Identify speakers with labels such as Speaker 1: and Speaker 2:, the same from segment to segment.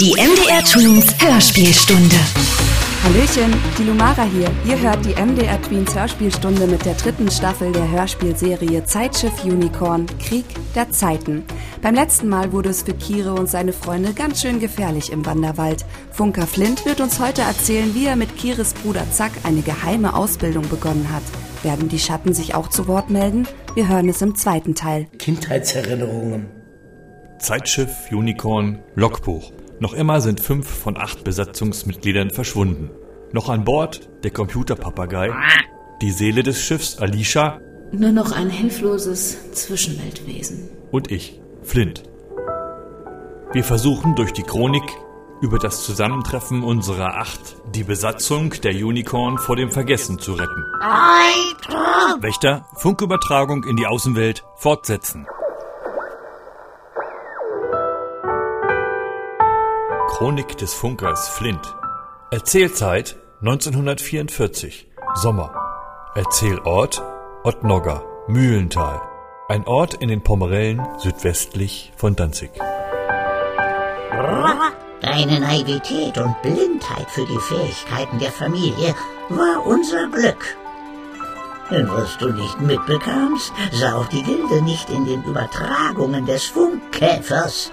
Speaker 1: Die MDR Twins Hörspielstunde.
Speaker 2: Hallöchen, die Lumara hier. Ihr hört die MDR Tweens Hörspielstunde mit der dritten Staffel der Hörspielserie Zeitschiff Unicorn Krieg der Zeiten. Beim letzten Mal wurde es für Kire und seine Freunde ganz schön gefährlich im Wanderwald. Funker Flint wird uns heute erzählen, wie er mit Kires Bruder Zack eine geheime Ausbildung begonnen hat. Werden die Schatten sich auch zu Wort melden? Wir hören es im zweiten Teil.
Speaker 3: Kindheitserinnerungen.
Speaker 4: Zeitschiff Unicorn Logbuch. Noch immer sind fünf von acht Besatzungsmitgliedern verschwunden. Noch an Bord der Computerpapagei, die Seele des Schiffs Alicia
Speaker 5: Nur noch ein hilfloses Zwischenweltwesen.
Speaker 4: und ich, Flint. Wir versuchen durch die Chronik über das Zusammentreffen unserer Acht die Besatzung der Unicorn vor dem Vergessen zu retten. Wächter, Funkübertragung in die Außenwelt fortsetzen. Chronik des Funkers Flint. Erzählzeit 1944. Sommer. Erzählort Ottnogger, Mühlental. Ein Ort in den Pomerellen südwestlich von Danzig.
Speaker 6: Deine Naivität und Blindheit für die Fähigkeiten der Familie war unser Glück. Denn was du nicht mitbekamst, sah auch die Gilde nicht in den Übertragungen des Funkkäfers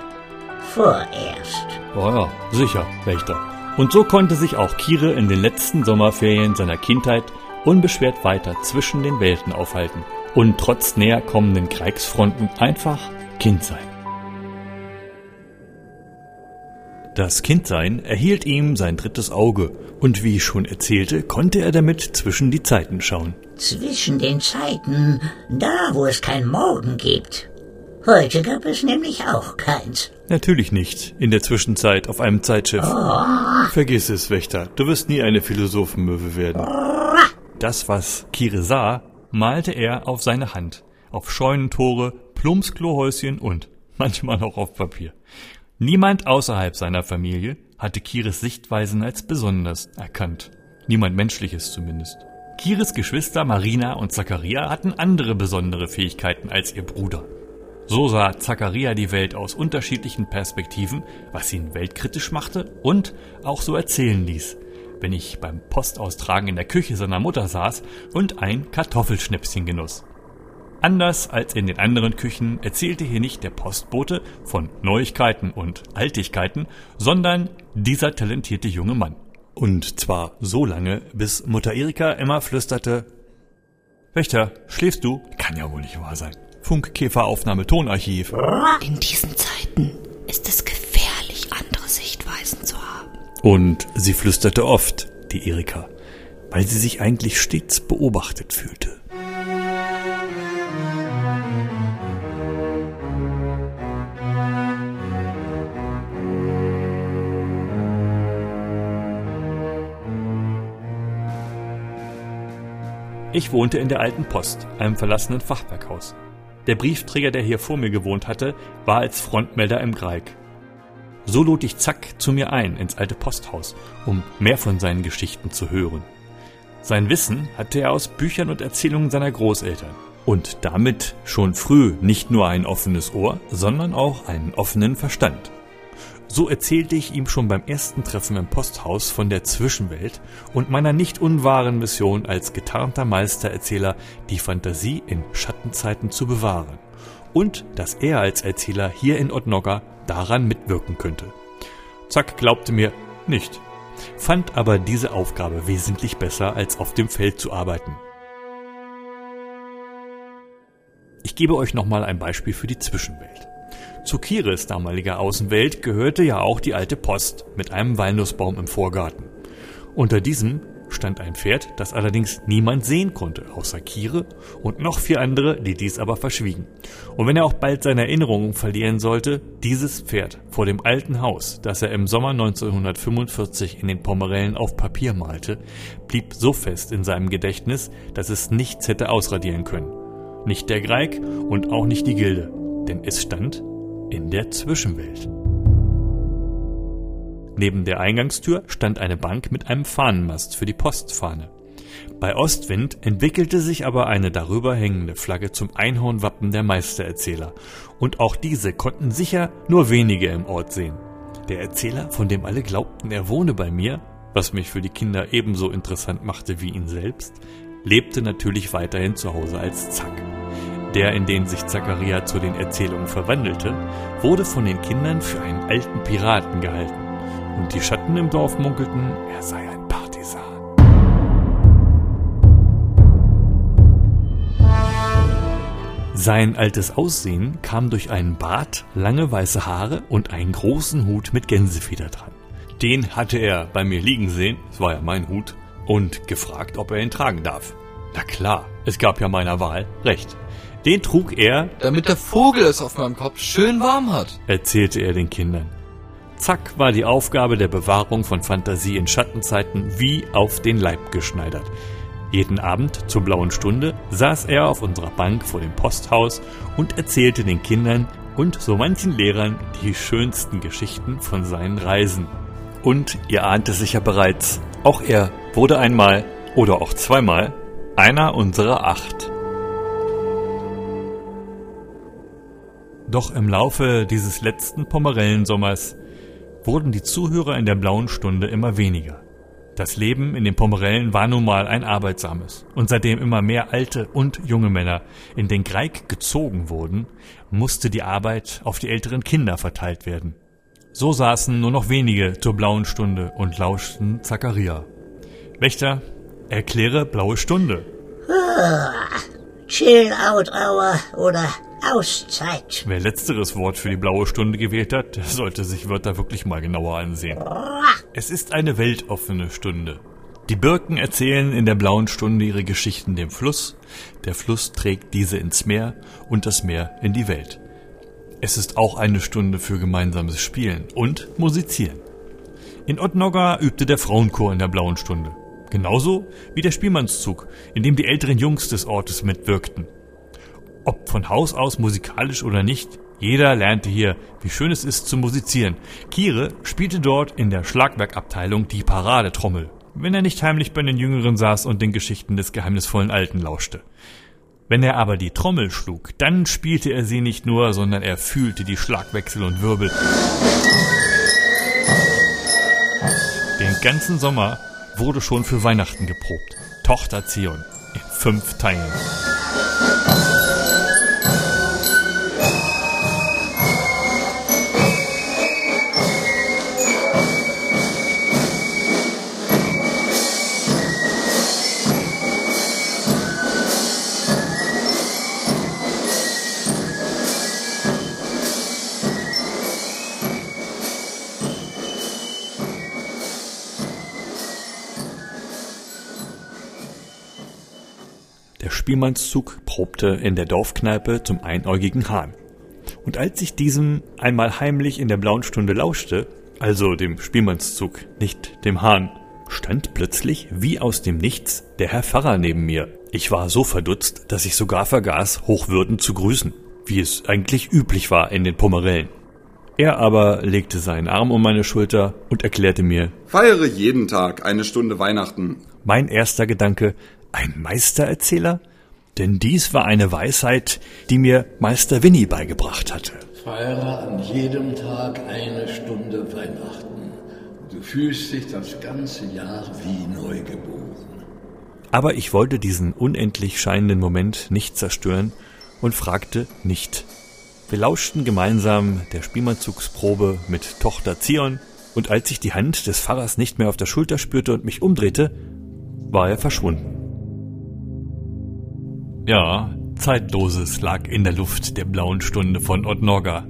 Speaker 6: vorerst.
Speaker 4: Oh ja, sicher, Wächter. Und so konnte sich auch Kire in den letzten Sommerferien seiner Kindheit unbeschwert weiter zwischen den Welten aufhalten und trotz näher kommenden Kriegsfronten einfach Kind sein. Das Kindsein erhielt ihm sein drittes Auge und wie ich schon erzählte, konnte er damit zwischen die Zeiten schauen.
Speaker 6: Zwischen den Zeiten, da wo es kein Morgen gibt. Heute gab es nämlich auch keins.
Speaker 4: Natürlich nicht in der Zwischenzeit auf einem Zeitschiff. Vergiss es, Wächter, du wirst nie eine Philosophenmöwe werden. Das, was Kire sah, malte er auf seine Hand, auf Scheunentore, Plumpsklohäuschen und manchmal auch auf Papier. Niemand außerhalb seiner Familie hatte Kires Sichtweisen als besonders erkannt. Niemand Menschliches zumindest. Kires Geschwister Marina und Zachariah hatten andere besondere Fähigkeiten als ihr Bruder. So sah Zachariah die Welt aus unterschiedlichen Perspektiven, was ihn weltkritisch machte und auch so erzählen ließ, wenn ich beim Postaustragen in der Küche seiner Mutter saß und ein Kartoffelschnäpschen genoss. Anders als in den anderen Küchen erzählte hier nicht der Postbote von Neuigkeiten und Altigkeiten, sondern dieser talentierte junge Mann. Und zwar so lange, bis Mutter Erika immer flüsterte, Wächter, schläfst du? Kann ja wohl nicht wahr sein. Funkkäferaufnahme Tonarchiv.
Speaker 5: In diesen Zeiten ist es gefährlich, andere Sichtweisen zu haben.
Speaker 4: Und sie flüsterte oft, die Erika, weil sie sich eigentlich stets beobachtet fühlte. Ich wohnte in der alten Post, einem verlassenen Fachwerkhaus. Der Briefträger, der hier vor mir gewohnt hatte, war als Frontmelder im Greig. So lud ich Zack zu mir ein ins alte Posthaus, um mehr von seinen Geschichten zu hören. Sein Wissen hatte er aus Büchern und Erzählungen seiner Großeltern. Und damit schon früh nicht nur ein offenes Ohr, sondern auch einen offenen Verstand. So erzählte ich ihm schon beim ersten Treffen im Posthaus von der Zwischenwelt und meiner nicht unwahren Mission als getarnter Meistererzähler, die Fantasie in Schattenzeiten zu bewahren. Und dass er als Erzähler hier in Ottnogger daran mitwirken könnte. Zack glaubte mir nicht, fand aber diese Aufgabe wesentlich besser, als auf dem Feld zu arbeiten. Ich gebe euch nochmal ein Beispiel für die Zwischenwelt. Zu Kires damaliger Außenwelt gehörte ja auch die alte Post mit einem Walnussbaum im Vorgarten. Unter diesem stand ein Pferd, das allerdings niemand sehen konnte, außer Kire und noch vier andere, die dies aber verschwiegen. Und wenn er auch bald seine Erinnerungen verlieren sollte, dieses Pferd vor dem alten Haus, das er im Sommer 1945 in den Pomerellen auf Papier malte, blieb so fest in seinem Gedächtnis, dass es nichts hätte ausradieren können. Nicht der Greig und auch nicht die Gilde, denn es stand in der Zwischenwelt. Neben der Eingangstür stand eine Bank mit einem Fahnenmast für die Postfahne. Bei Ostwind entwickelte sich aber eine darüber hängende Flagge zum Einhornwappen der Meistererzähler, und auch diese konnten sicher nur wenige im Ort sehen. der Erzähler, von dem alle glaubten, er wohne bei mir, was mich für die Kinder ebenso interessant machte wie ihn selbst, lebte natürlich weiterhin zu Hause als Zack. Der, in den sich Zacharia zu den Erzählungen verwandelte, wurde von den Kindern für einen alten Piraten gehalten, und die Schatten im Dorf munkelten, er sei ein Partisan. Sein altes Aussehen kam durch einen Bart, lange weiße Haare und einen großen Hut mit Gänsefeder dran. Den hatte er bei mir liegen sehen, es war ja mein Hut, und gefragt, ob er ihn tragen darf. Na klar, es gab ja meiner Wahl recht. Den trug er,
Speaker 7: damit der Vogel es auf meinem Kopf schön warm hat.
Speaker 4: erzählte er den Kindern. Zack war die Aufgabe der Bewahrung von Fantasie in Schattenzeiten wie auf den Leib geschneidert. Jeden Abend zur blauen Stunde saß er auf unserer Bank vor dem Posthaus und erzählte den Kindern und so manchen Lehrern die schönsten Geschichten von seinen Reisen. Und ihr ahnt es sicher bereits, auch er wurde einmal oder auch zweimal einer unserer acht. Doch im Laufe dieses letzten Pomerellensommers wurden die Zuhörer in der blauen Stunde immer weniger. Das Leben in den Pomerellen war nun mal ein arbeitsames, und seitdem immer mehr alte und junge Männer in den Greig gezogen wurden, musste die Arbeit auf die älteren Kinder verteilt werden. So saßen nur noch wenige zur blauen Stunde und lauschten Zacharia. Wächter, erkläre blaue Stunde.
Speaker 6: Chill Out Hour oder Auszeit.
Speaker 4: Wer letzteres Wort für die blaue Stunde gewählt hat, der sollte sich Wörter wirklich mal genauer ansehen. Es ist eine weltoffene Stunde. Die Birken erzählen in der blauen Stunde ihre Geschichten dem Fluss, der Fluss trägt diese ins Meer und das Meer in die Welt. Es ist auch eine Stunde für gemeinsames Spielen und Musizieren. In Ottnogga übte der Frauenchor in der blauen Stunde. Genauso wie der Spielmannszug, in dem die älteren Jungs des Ortes mitwirkten. Ob von Haus aus musikalisch oder nicht, jeder lernte hier, wie schön es ist zu musizieren. Kire spielte dort in der Schlagwerkabteilung die Paradetrommel, wenn er nicht heimlich bei den Jüngeren saß und den Geschichten des geheimnisvollen Alten lauschte. Wenn er aber die Trommel schlug, dann spielte er sie nicht nur, sondern er fühlte die Schlagwechsel und Wirbel. Den ganzen Sommer wurde schon für Weihnachten geprobt. Tochter Zion in fünf Teilen. Spielmannszug probte in der Dorfkneipe zum einäugigen Hahn. Und als ich diesem einmal heimlich in der blauen Stunde lauschte, also dem Spielmannszug, nicht dem Hahn, stand plötzlich wie aus dem Nichts der Herr Pfarrer neben mir. Ich war so verdutzt, dass ich sogar vergaß, hochwürden zu grüßen, wie es eigentlich üblich war in den Pomerellen. Er aber legte seinen Arm um meine Schulter und erklärte mir,
Speaker 8: Feiere jeden Tag eine Stunde Weihnachten.
Speaker 4: mein erster Gedanke, ein Meistererzähler? Denn dies war eine Weisheit, die mir Meister Winnie beigebracht hatte.
Speaker 9: Feiere an jedem Tag eine Stunde Weihnachten. Du fühlst dich das ganze Jahr wie neugeboren.
Speaker 4: Aber ich wollte diesen unendlich scheinenden Moment nicht zerstören und fragte nicht. Wir lauschten gemeinsam der Spielmannzugsprobe mit Tochter Zion, und als ich die Hand des Pfarrers nicht mehr auf der Schulter spürte und mich umdrehte, war er verschwunden. Ja, Zeitloses lag in der Luft der blauen Stunde von Ottnorga.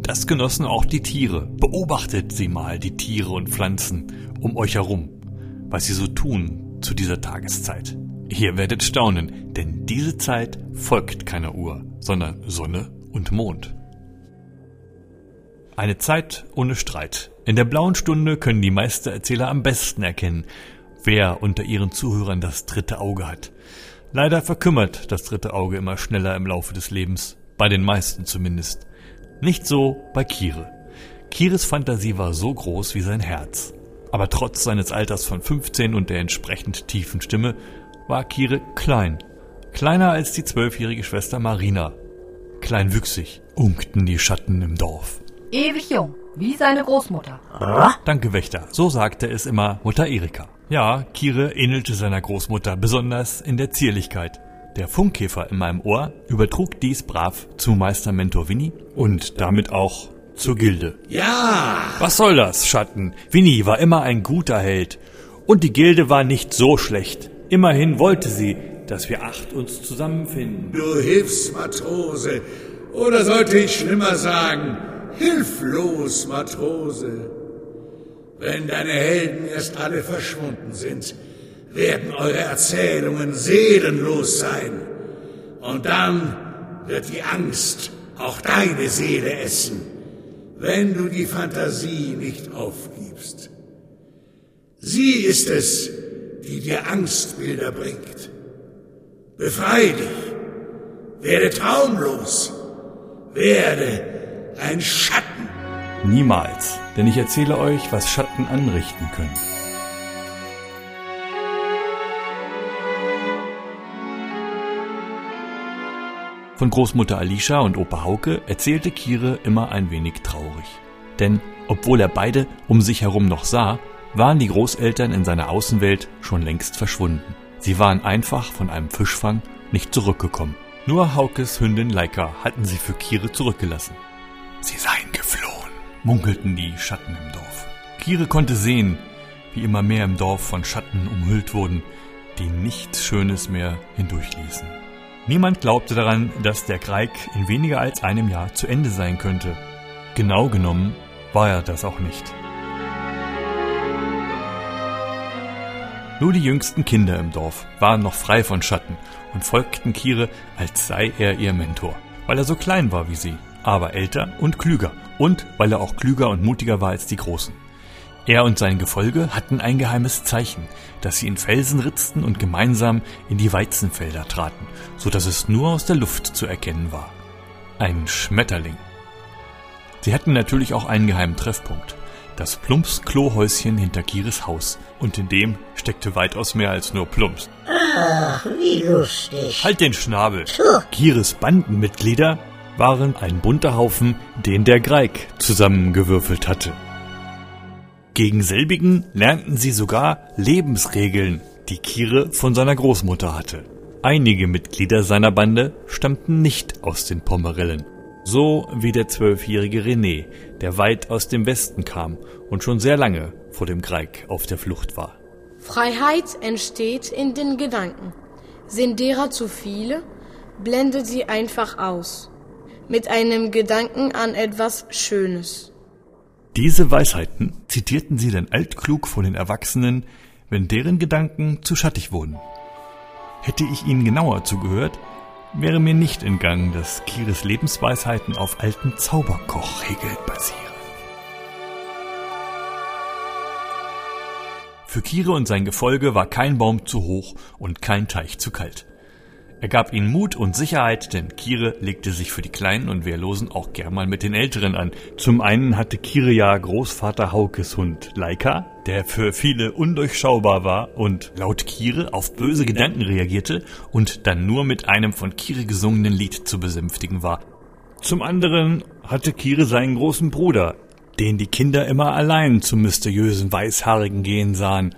Speaker 4: Das genossen auch die Tiere. Beobachtet sie mal, die Tiere und Pflanzen um euch herum, was sie so tun zu dieser Tageszeit. Ihr werdet staunen, denn diese Zeit folgt keiner Uhr, sondern Sonne und Mond. Eine Zeit ohne Streit. In der blauen Stunde können die Meistererzähler am besten erkennen, wer unter ihren Zuhörern das dritte Auge hat. Leider verkümmert das dritte Auge immer schneller im Laufe des Lebens, bei den meisten zumindest. Nicht so bei Kire. Kires Fantasie war so groß wie sein Herz. Aber trotz seines Alters von 15 und der entsprechend tiefen Stimme war Kire klein. Kleiner als die zwölfjährige Schwester Marina. Kleinwüchsig unkten die Schatten im Dorf.
Speaker 10: Ewig jung, wie seine Großmutter.
Speaker 4: Danke, Wächter. So sagte es immer Mutter Erika. Ja, Kire ähnelte seiner Großmutter, besonders in der Zierlichkeit. Der Funkkäfer in meinem Ohr übertrug dies brav zu Meister Mentor Winnie und damit auch zur Gilde.
Speaker 9: Ja!
Speaker 4: Was soll das, Schatten? Winnie war immer ein guter Held. Und die Gilde war nicht so schlecht. Immerhin wollte sie, dass wir acht uns zusammenfinden.
Speaker 9: Du Hilfsmatrose. Oder sollte ich schlimmer sagen, hilflos Matrose. Wenn deine Helden erst alle verschwunden sind, werden eure Erzählungen seelenlos sein. Und dann wird die Angst auch deine Seele essen, wenn du die Fantasie nicht aufgibst. Sie ist es, die dir Angstbilder bringt. Befrei dich, werde traumlos, werde ein Schatten.
Speaker 4: Niemals, denn ich erzähle euch, was Schatten anrichten können. Von Großmutter Alicia und Opa Hauke erzählte Kire immer ein wenig traurig. Denn obwohl er beide um sich herum noch sah, waren die Großeltern in seiner Außenwelt schon längst verschwunden. Sie waren einfach von einem Fischfang nicht zurückgekommen. Nur Haukes Hündin Leika hatten sie für Kire zurückgelassen. Sie seien geflohen, munkelten die Schatten im Dorf. Kire konnte sehen, wie immer mehr im Dorf von Schatten umhüllt wurden, die nichts Schönes mehr hindurchließen. Niemand glaubte daran, dass der Kreik in weniger als einem Jahr zu Ende sein könnte. Genau genommen war er das auch nicht. Nur die jüngsten Kinder im Dorf waren noch frei von Schatten und folgten Kire, als sei er ihr Mentor, weil er so klein war wie sie, aber älter und klüger und weil er auch klüger und mutiger war als die Großen. Er und sein Gefolge hatten ein geheimes Zeichen, das sie in Felsen ritzten und gemeinsam in die Weizenfelder traten, so dass es nur aus der Luft zu erkennen war. Ein Schmetterling. Sie hatten natürlich auch einen geheimen Treffpunkt. Das Plumps Klohäuschen hinter Kires Haus. Und in dem steckte weitaus mehr als nur Plumps.
Speaker 6: Ach, wie lustig.
Speaker 4: Halt den Schnabel.
Speaker 6: Puh.
Speaker 4: Kires Bandenmitglieder waren ein bunter Haufen, den der Greig zusammengewürfelt hatte. Gegen selbigen lernten sie sogar Lebensregeln, die Kire von seiner Großmutter hatte. Einige Mitglieder seiner Bande stammten nicht aus den Pomerellen. So wie der zwölfjährige René, der weit aus dem Westen kam und schon sehr lange vor dem Greig auf der Flucht war.
Speaker 11: Freiheit entsteht in den Gedanken. Sind derer zu viele, blendet sie einfach aus. Mit einem Gedanken an etwas Schönes.
Speaker 4: Diese Weisheiten zitierten sie dann altklug von den Erwachsenen, wenn deren Gedanken zu schattig wurden. Hätte ich ihnen genauer zugehört, wäre mir nicht entgangen, dass Kires Lebensweisheiten auf alten Zauberkochregeln basieren. Für Kire und sein Gefolge war kein Baum zu hoch und kein Teich zu kalt. Er gab ihnen Mut und Sicherheit, denn Kire legte sich für die Kleinen und Wehrlosen auch gern mal mit den Älteren an. Zum einen hatte Kire ja Großvater Haukes Hund Laika, der für viele undurchschaubar war und laut Kire auf böse Gedanken reagierte und dann nur mit einem von Kire gesungenen Lied zu besänftigen war. Zum anderen hatte Kire seinen großen Bruder, den die Kinder immer allein zum mysteriösen Weißhaarigen gehen sahen.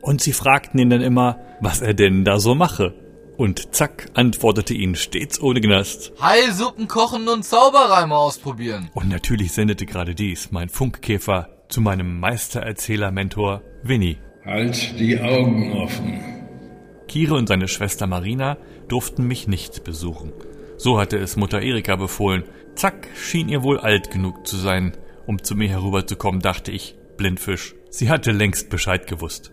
Speaker 4: Und sie fragten ihn dann immer, was er denn da so mache. Und zack, antwortete ihn stets ohne Gnast.
Speaker 7: Heilsuppen kochen und Zauberreime ausprobieren.
Speaker 4: Und natürlich sendete gerade dies mein Funkkäfer zu meinem Meistererzähler-Mentor Winnie.
Speaker 9: Halt die Augen offen.
Speaker 4: Kire und seine Schwester Marina durften mich nicht besuchen. So hatte es Mutter Erika befohlen. Zack, schien ihr wohl alt genug zu sein, um zu mir herüberzukommen, dachte ich, Blindfisch. Sie hatte längst Bescheid gewusst.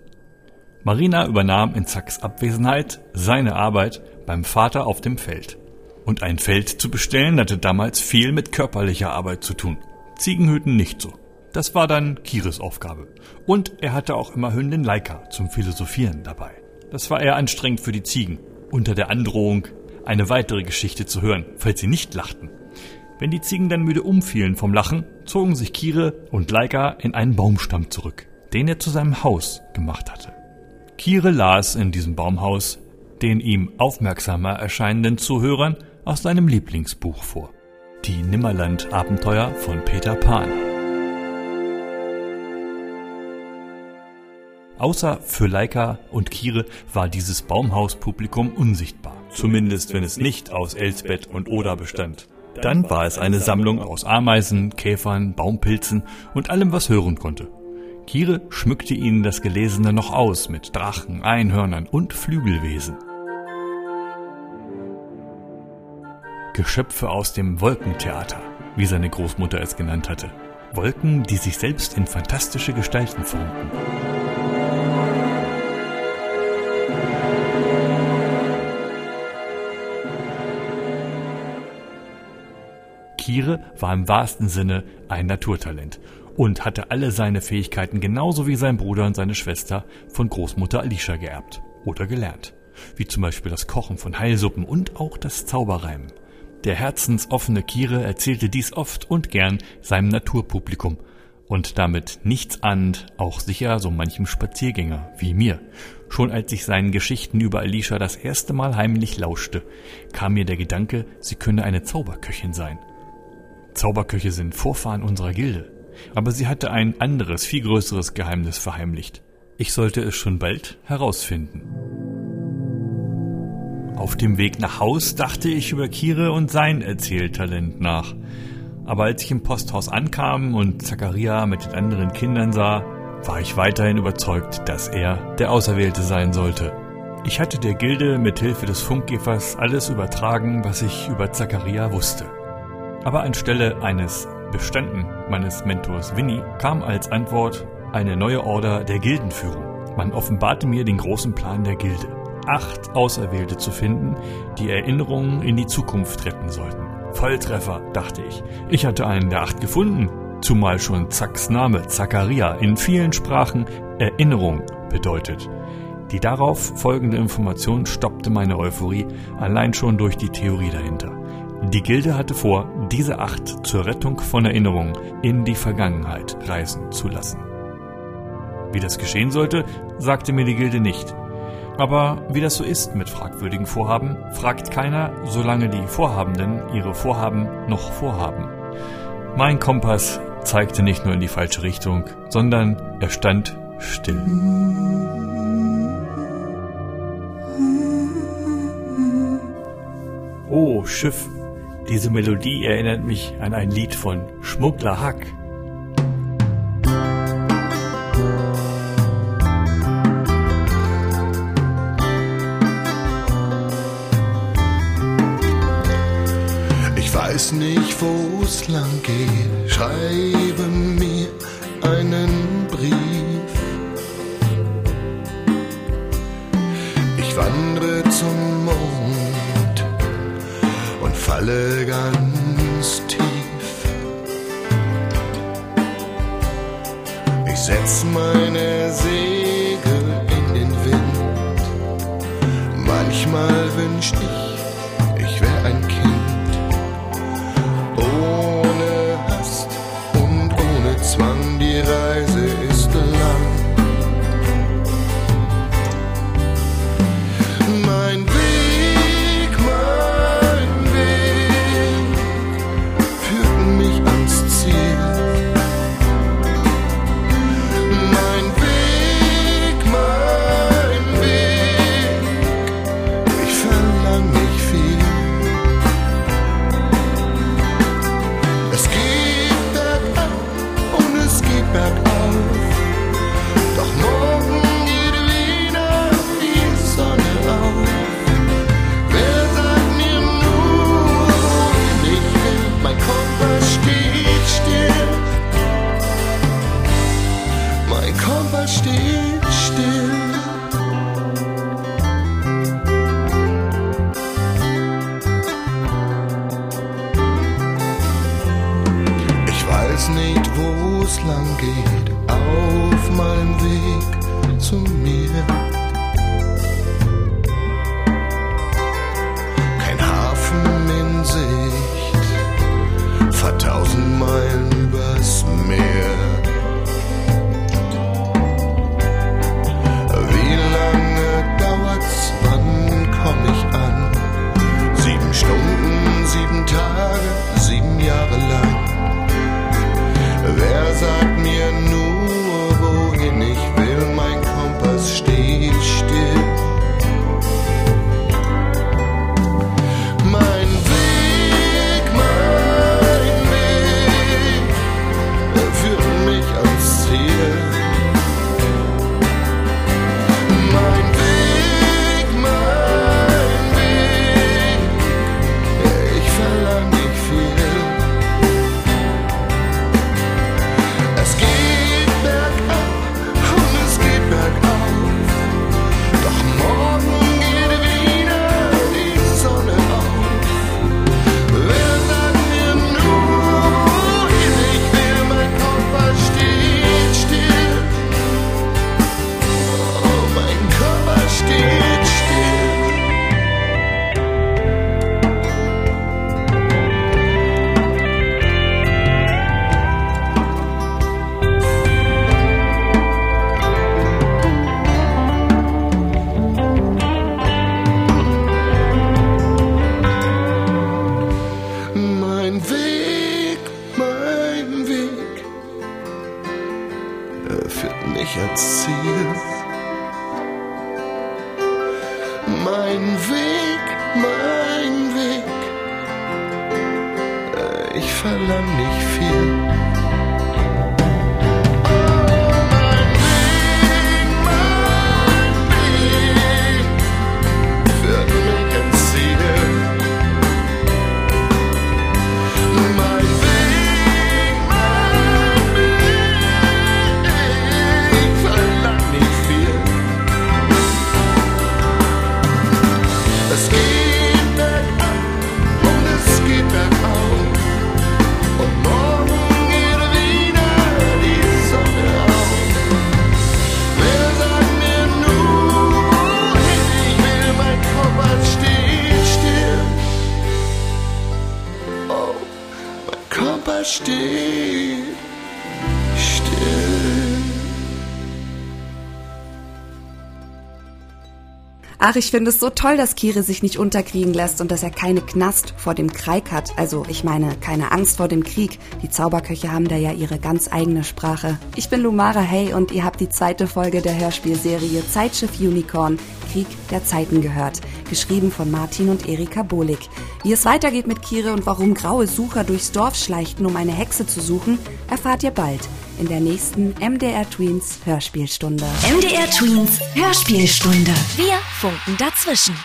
Speaker 4: Marina übernahm in Zacks Abwesenheit seine Arbeit beim Vater auf dem Feld. Und ein Feld zu bestellen hatte damals viel mit körperlicher Arbeit zu tun. Ziegenhüten nicht so. Das war dann Kires Aufgabe. Und er hatte auch immer Hündin Laika zum Philosophieren dabei. Das war eher anstrengend für die Ziegen, unter der Androhung, eine weitere Geschichte zu hören, falls sie nicht lachten. Wenn die Ziegen dann müde umfielen vom Lachen, zogen sich Kire und Laika in einen Baumstamm zurück, den er zu seinem Haus gemacht hatte. Kire las in diesem Baumhaus den ihm aufmerksamer erscheinenden Zuhörern aus seinem Lieblingsbuch vor. Die Nimmerland-Abenteuer von Peter Pan. Außer für Leica und Kire war dieses Baumhauspublikum unsichtbar. Zumindest wenn es nicht aus Elsbeth und Oda bestand. Dann war es eine Sammlung aus Ameisen, Käfern, Baumpilzen und allem, was hören konnte. Kire schmückte ihnen das Gelesene noch aus mit Drachen, Einhörnern und Flügelwesen. Geschöpfe aus dem Wolkentheater, wie seine Großmutter es genannt hatte. Wolken, die sich selbst in fantastische Gestalten formten. Kire war im wahrsten Sinne ein Naturtalent und hatte alle seine Fähigkeiten genauso wie sein Bruder und seine Schwester von Großmutter Alicia geerbt oder gelernt. Wie zum Beispiel das Kochen von Heilsuppen und auch das Zauberreimen. Der herzensoffene Kire erzählte dies oft und gern seinem Naturpublikum und damit nichts ahnd auch sicher so manchem Spaziergänger wie mir. Schon als ich seinen Geschichten über Alicia das erste Mal heimlich lauschte, kam mir der Gedanke, sie könne eine Zauberköchin sein. Zauberköche sind Vorfahren unserer Gilde. Aber sie hatte ein anderes, viel größeres Geheimnis verheimlicht. Ich sollte es schon bald herausfinden. Auf dem Weg nach Haus dachte ich über Kire und sein Erzähltalent nach. Aber als ich im Posthaus ankam und Zacharia mit den anderen Kindern sah, war ich weiterhin überzeugt, dass er der Auserwählte sein sollte. Ich hatte der Gilde mit Hilfe des Funkgefers alles übertragen, was ich über Zacharia wusste. Aber anstelle eines Bestanden meines Mentors Winnie kam als Antwort eine neue Order der Gildenführung. Man offenbarte mir den großen Plan der Gilde. Acht Auserwählte zu finden, die Erinnerungen in die Zukunft retten sollten. Volltreffer, dachte ich. Ich hatte einen der acht gefunden, zumal schon Zacks Name, Zacharia, in vielen Sprachen Erinnerung bedeutet. Die darauf folgende Information stoppte meine Euphorie allein schon durch die Theorie dahinter. Die Gilde hatte vor, diese acht zur Rettung von Erinnerungen in die Vergangenheit reisen zu lassen. Wie das geschehen sollte, sagte mir die Gilde nicht. Aber wie das so ist mit fragwürdigen Vorhaben, fragt keiner, solange die Vorhabenden ihre Vorhaben noch vorhaben. Mein Kompass zeigte nicht nur in die falsche Richtung, sondern er stand still. Oh, Schiff, diese Melodie erinnert mich an ein Lied von Schmuggler Hack.
Speaker 10: Ich weiß nicht, wo es lang geht. Schreibe mir einen Brief. Ich wandre zum falle ganz tief. Ich setz meine Segel in den Wind. Manchmal wünsch nicht, wo es lang geht auf meinem Weg zu mir. Kein Hafen in Sicht, fahr
Speaker 2: Ach, ich finde es so toll, dass Kire sich nicht unterkriegen lässt und dass er keine Knast vor dem Krieg hat. Also, ich meine, keine Angst vor dem Krieg. Die Zauberköche haben da ja ihre ganz eigene Sprache. Ich bin Lumara Hey und ihr habt die zweite Folge der Hörspielserie Zeitschiff Unicorn Krieg der Zeiten gehört. Geschrieben von Martin und Erika Bohlig. Wie es weitergeht mit Kire und warum graue Sucher durchs Dorf schleichten, um eine Hexe zu suchen, erfahrt ihr bald in der nächsten MDR Tweens Hörspielstunde.
Speaker 1: MDR Tweens Hörspielstunde. Wir funken dazwischen.